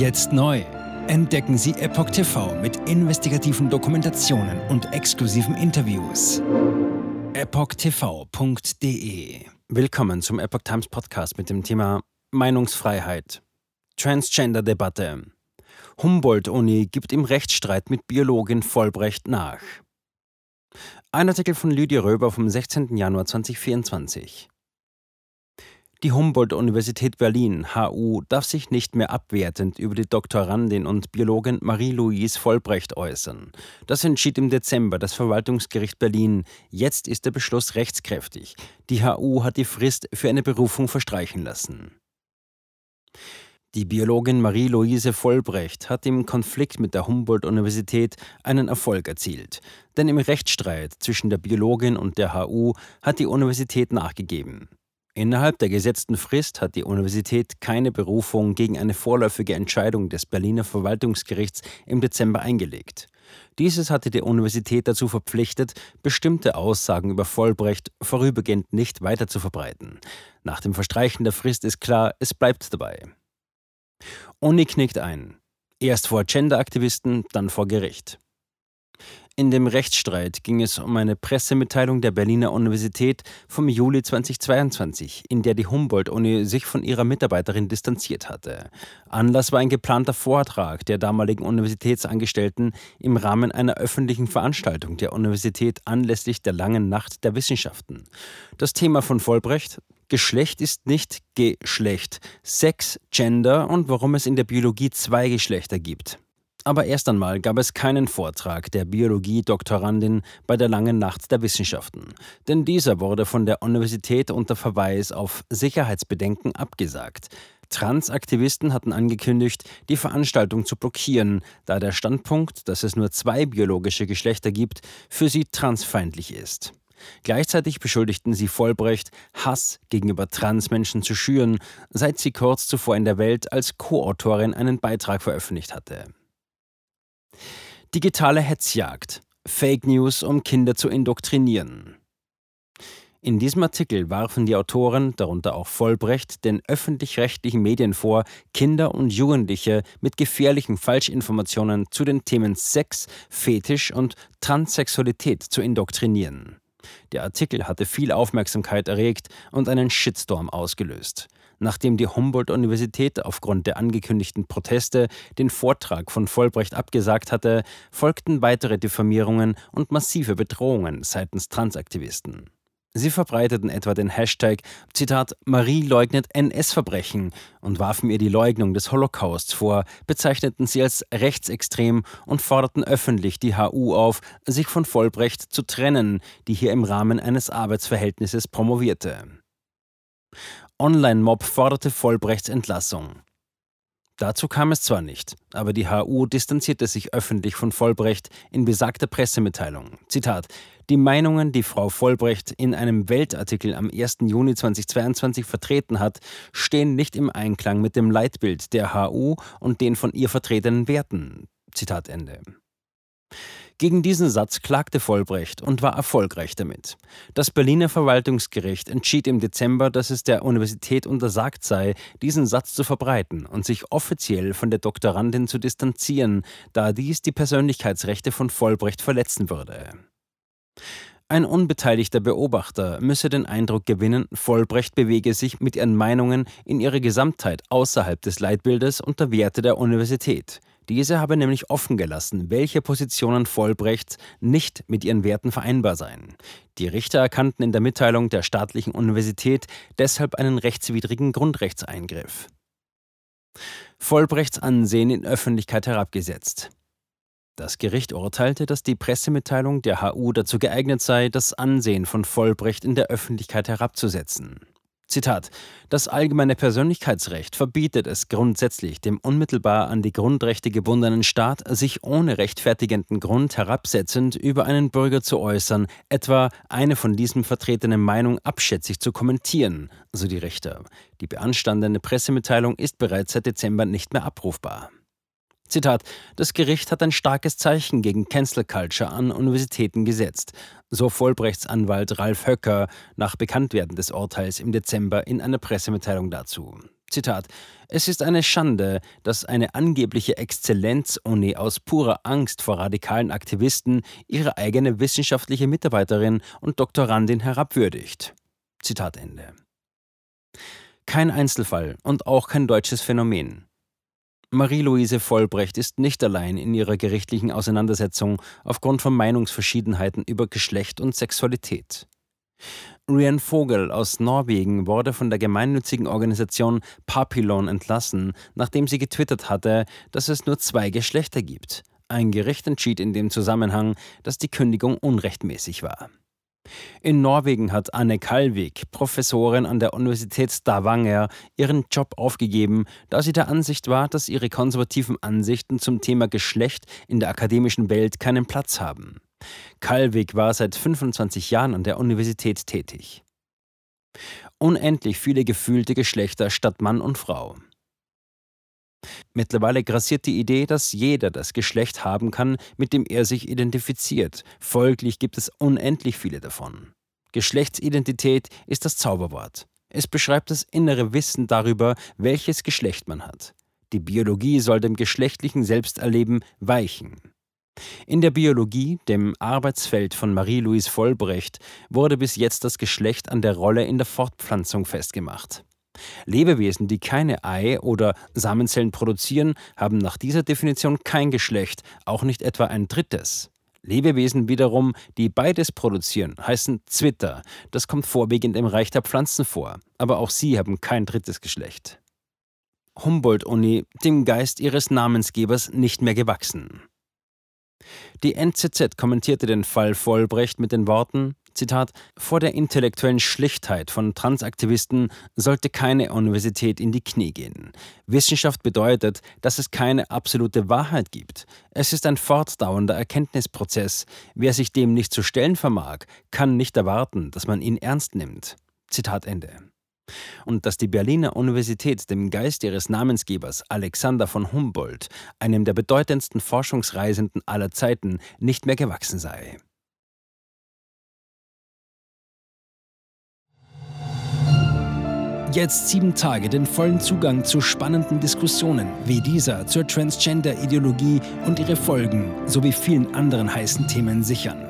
Jetzt neu. Entdecken Sie Epoch TV mit investigativen Dokumentationen und exklusiven Interviews. EpochTV.de Willkommen zum Epoch Times Podcast mit dem Thema Meinungsfreiheit. Transgender-Debatte. Humboldt-Uni gibt im Rechtsstreit mit Biologin Vollbrecht nach. Ein Artikel von Lydia Röber vom 16. Januar 2024. Die Humboldt-Universität Berlin, HU, darf sich nicht mehr abwertend über die Doktorandin und Biologin Marie-Louise Vollbrecht äußern. Das entschied im Dezember das Verwaltungsgericht Berlin. Jetzt ist der Beschluss rechtskräftig. Die HU hat die Frist für eine Berufung verstreichen lassen. Die Biologin Marie-Louise Vollbrecht hat im Konflikt mit der Humboldt-Universität einen Erfolg erzielt. Denn im Rechtsstreit zwischen der Biologin und der HU hat die Universität nachgegeben. Innerhalb der gesetzten Frist hat die Universität keine Berufung gegen eine vorläufige Entscheidung des Berliner Verwaltungsgerichts im Dezember eingelegt. Dieses hatte die Universität dazu verpflichtet, bestimmte Aussagen über Vollbrecht vorübergehend nicht weiter zu verbreiten. Nach dem Verstreichen der Frist ist klar, es bleibt dabei. Uni knickt ein. Erst vor Genderaktivisten, dann vor Gericht. In dem Rechtsstreit ging es um eine Pressemitteilung der Berliner Universität vom Juli 2022, in der die Humboldt-Uni sich von ihrer Mitarbeiterin distanziert hatte. Anlass war ein geplanter Vortrag der damaligen Universitätsangestellten im Rahmen einer öffentlichen Veranstaltung der Universität anlässlich der langen Nacht der Wissenschaften. Das Thema von Vollbrecht Geschlecht ist nicht Geschlecht, Sex, Gender und warum es in der Biologie zwei Geschlechter gibt. Aber erst einmal gab es keinen Vortrag der Biologie-Doktorandin bei der langen Nacht der Wissenschaften, denn dieser wurde von der Universität unter Verweis auf Sicherheitsbedenken abgesagt. Transaktivisten hatten angekündigt, die Veranstaltung zu blockieren, da der Standpunkt, dass es nur zwei biologische Geschlechter gibt, für sie transfeindlich ist. Gleichzeitig beschuldigten sie Vollbrecht, Hass gegenüber Transmenschen zu schüren, seit sie kurz zuvor in der Welt als Co-Autorin einen Beitrag veröffentlicht hatte. Digitale Hetzjagd. Fake News, um Kinder zu indoktrinieren. In diesem Artikel warfen die Autoren, darunter auch Vollbrecht, den öffentlich-rechtlichen Medien vor, Kinder und Jugendliche mit gefährlichen Falschinformationen zu den Themen Sex, Fetisch und Transsexualität zu indoktrinieren. Der Artikel hatte viel Aufmerksamkeit erregt und einen Shitstorm ausgelöst. Nachdem die Humboldt-Universität aufgrund der angekündigten Proteste den Vortrag von Vollbrecht abgesagt hatte, folgten weitere Diffamierungen und massive Bedrohungen seitens Transaktivisten. Sie verbreiteten etwa den Hashtag Zitat Marie leugnet NS-Verbrechen und warfen ihr die Leugnung des Holocausts vor, bezeichneten sie als rechtsextrem und forderten öffentlich die HU auf, sich von Vollbrecht zu trennen, die hier im Rahmen eines Arbeitsverhältnisses promovierte. Online-Mob forderte Vollbrechts Entlassung. Dazu kam es zwar nicht, aber die HU distanzierte sich öffentlich von Vollbrecht in besagter Pressemitteilung. Zitat: Die Meinungen, die Frau Vollbrecht in einem Weltartikel am 1. Juni 2022 vertreten hat, stehen nicht im Einklang mit dem Leitbild der HU und den von ihr vertretenen Werten. Zitat Ende. Gegen diesen Satz klagte Vollbrecht und war erfolgreich damit. Das Berliner Verwaltungsgericht entschied im Dezember, dass es der Universität untersagt sei, diesen Satz zu verbreiten und sich offiziell von der Doktorandin zu distanzieren, da dies die Persönlichkeitsrechte von Vollbrecht verletzen würde. Ein unbeteiligter Beobachter müsse den Eindruck gewinnen, Vollbrecht bewege sich mit ihren Meinungen in ihrer Gesamtheit außerhalb des Leitbildes und der Werte der Universität. Diese habe nämlich offen gelassen, welche Positionen Vollbrechts nicht mit ihren Werten vereinbar seien. Die Richter erkannten in der Mitteilung der staatlichen Universität deshalb einen rechtswidrigen Grundrechtseingriff. Vollbrechts Ansehen in Öffentlichkeit herabgesetzt. Das Gericht urteilte, dass die Pressemitteilung der HU dazu geeignet sei, das Ansehen von Vollbrecht in der Öffentlichkeit herabzusetzen. Zitat: Das allgemeine Persönlichkeitsrecht verbietet es grundsätzlich dem unmittelbar an die Grundrechte gebundenen Staat, sich ohne rechtfertigenden Grund herabsetzend über einen Bürger zu äußern, etwa eine von diesem vertretene Meinung abschätzig zu kommentieren, so die Richter. Die beanstandende Pressemitteilung ist bereits seit Dezember nicht mehr abrufbar. Zitat: Das Gericht hat ein starkes Zeichen gegen Cancel Culture an Universitäten gesetzt, so Vollbrechts Anwalt Ralf Höcker nach Bekanntwerden des Urteils im Dezember in einer Pressemitteilung dazu. Zitat: Es ist eine Schande, dass eine angebliche Exzellenz-Uni aus purer Angst vor radikalen Aktivisten ihre eigene wissenschaftliche Mitarbeiterin und Doktorandin herabwürdigt. Zitat Ende. Kein Einzelfall und auch kein deutsches Phänomen. Marie-Louise Vollbrecht ist nicht allein in ihrer gerichtlichen Auseinandersetzung aufgrund von Meinungsverschiedenheiten über Geschlecht und Sexualität. Rian Vogel aus Norwegen wurde von der gemeinnützigen Organisation Papillon entlassen, nachdem sie getwittert hatte, dass es nur zwei Geschlechter gibt. Ein Gericht entschied in dem Zusammenhang, dass die Kündigung unrechtmäßig war. In Norwegen hat Anne Kalvik, Professorin an der Universität Stavanger, ihren Job aufgegeben, da sie der Ansicht war, dass ihre konservativen Ansichten zum Thema Geschlecht in der akademischen Welt keinen Platz haben. Kalvik war seit 25 Jahren an der Universität tätig. Unendlich viele gefühlte Geschlechter statt Mann und Frau. Mittlerweile grassiert die Idee, dass jeder das Geschlecht haben kann, mit dem er sich identifiziert. Folglich gibt es unendlich viele davon. Geschlechtsidentität ist das Zauberwort. Es beschreibt das innere Wissen darüber, welches Geschlecht man hat. Die Biologie soll dem geschlechtlichen Selbsterleben weichen. In der Biologie, dem Arbeitsfeld von Marie-Louise Vollbrecht, wurde bis jetzt das Geschlecht an der Rolle in der Fortpflanzung festgemacht. Lebewesen, die keine Ei- oder Samenzellen produzieren, haben nach dieser Definition kein Geschlecht, auch nicht etwa ein drittes. Lebewesen wiederum, die beides produzieren, heißen Zwitter. Das kommt vorwiegend im Reich der Pflanzen vor, aber auch sie haben kein drittes Geschlecht. Humboldt-Uni, dem Geist ihres Namensgebers nicht mehr gewachsen. Die NZZ kommentierte den Fall Vollbrecht mit den Worten: Zitat, vor der intellektuellen Schlichtheit von Transaktivisten sollte keine Universität in die Knie gehen. Wissenschaft bedeutet, dass es keine absolute Wahrheit gibt. Es ist ein fortdauernder Erkenntnisprozess. Wer sich dem nicht zu stellen vermag, kann nicht erwarten, dass man ihn ernst nimmt. Zitat Ende. Und dass die Berliner Universität dem Geist ihres Namensgebers Alexander von Humboldt, einem der bedeutendsten Forschungsreisenden aller Zeiten, nicht mehr gewachsen sei. Jetzt sieben Tage den vollen Zugang zu spannenden Diskussionen wie dieser zur Transgender-Ideologie und ihre Folgen sowie vielen anderen heißen Themen sichern.